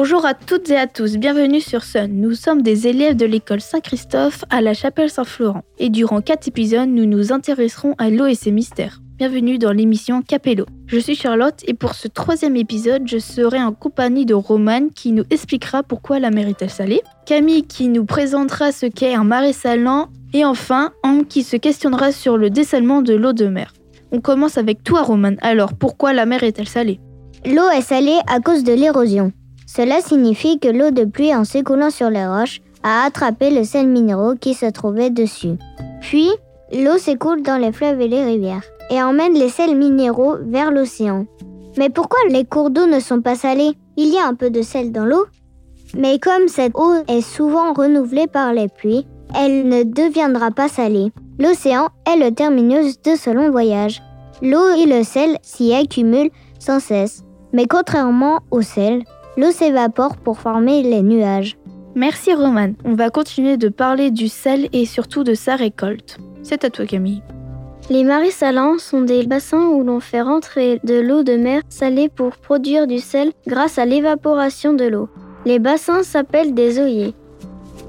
à toutes et à tous, bienvenue sur Sun. Nous sommes des élèves de l'école Saint-Christophe à la chapelle Saint-Florent. Et durant quatre épisodes, nous nous intéresserons à l'eau et ses mystères. Bienvenue dans l'émission Capello. Je suis Charlotte et pour ce troisième épisode, je serai en compagnie de Roman qui nous expliquera pourquoi la mer est-elle salée, Camille qui nous présentera ce qu'est un marais salant et enfin Anne qui se questionnera sur le dessalement de l'eau de mer. On commence avec toi Roman. Alors pourquoi la mer est-elle salée? L'eau est salée à cause de l'érosion. Cela signifie que l'eau de pluie en s'écoulant sur les roches a attrapé le sel minéraux qui se trouvait dessus. Puis, l'eau s'écoule dans les fleuves et les rivières et emmène les sels minéraux vers l'océan. Mais pourquoi les cours d'eau ne sont pas salés? Il y a un peu de sel dans l'eau, mais comme cette eau est souvent renouvelée par les pluies, elle ne deviendra pas salée. L'océan est le terminus de ce long voyage. L'eau et le sel s'y accumulent sans cesse, mais contrairement au sel, l'eau s'évapore pour former les nuages. Merci Roman. On va continuer de parler du sel et surtout de sa récolte. C'est à toi Camille. Les marais salants sont des bassins où l'on fait rentrer de l'eau de mer salée pour produire du sel grâce à l'évaporation de l'eau. Les bassins s'appellent des œillets.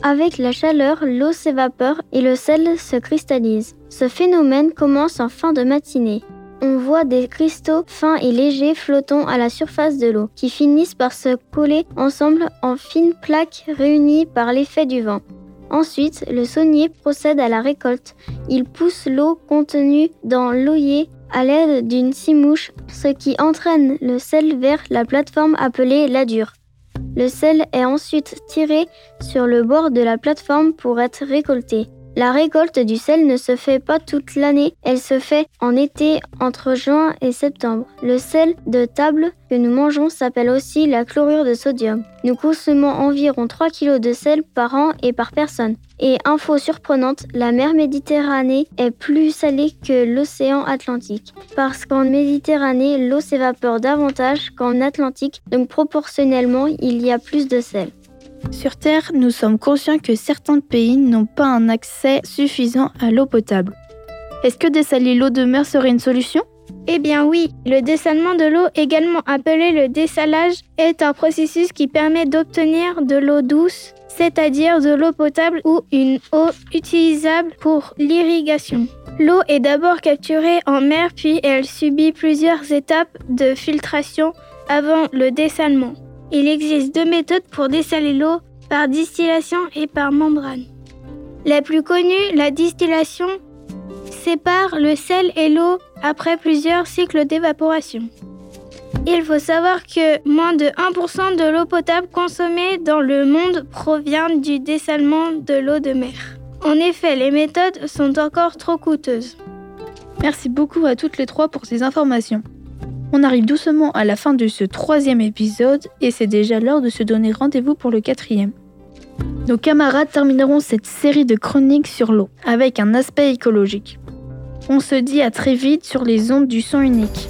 Avec la chaleur, l'eau s'évapore et le sel se cristallise. Ce phénomène commence en fin de matinée on voit des cristaux fins et légers flottant à la surface de l'eau, qui finissent par se coller ensemble en fines plaques réunies par l'effet du vent. Ensuite, le saunier procède à la récolte. Il pousse l'eau contenue dans l'oeillet à l'aide d'une mouche, ce qui entraîne le sel vers la plateforme appelée la dure. Le sel est ensuite tiré sur le bord de la plateforme pour être récolté. La récolte du sel ne se fait pas toute l'année, elle se fait en été entre juin et septembre. Le sel de table que nous mangeons s'appelle aussi la chlorure de sodium. Nous consommons environ 3 kg de sel par an et par personne. Et info surprenante, la mer Méditerranée est plus salée que l'océan Atlantique. Parce qu'en Méditerranée, l'eau s'évapore davantage qu'en Atlantique, donc proportionnellement, il y a plus de sel. Sur Terre, nous sommes conscients que certains pays n'ont pas un accès suffisant à l'eau potable. Est-ce que dessaler l'eau de mer serait une solution? Eh bien oui, le dessalement de l'eau, également appelé le dessalage, est un processus qui permet d'obtenir de l'eau douce, c'est-à-dire de l'eau potable ou une eau utilisable pour l'irrigation. L'eau est d'abord capturée en mer puis elle subit plusieurs étapes de filtration avant le dessalement. Il existe deux méthodes pour dessaler l'eau, par distillation et par membrane. La plus connue, la distillation, sépare le sel et l'eau après plusieurs cycles d'évaporation. Il faut savoir que moins de 1% de l'eau potable consommée dans le monde provient du dessalement de l'eau de mer. En effet, les méthodes sont encore trop coûteuses. Merci beaucoup à toutes les trois pour ces informations. On arrive doucement à la fin de ce troisième épisode et c'est déjà l'heure de se donner rendez-vous pour le quatrième. Nos camarades termineront cette série de chroniques sur l'eau avec un aspect écologique. On se dit à très vite sur les ondes du son unique.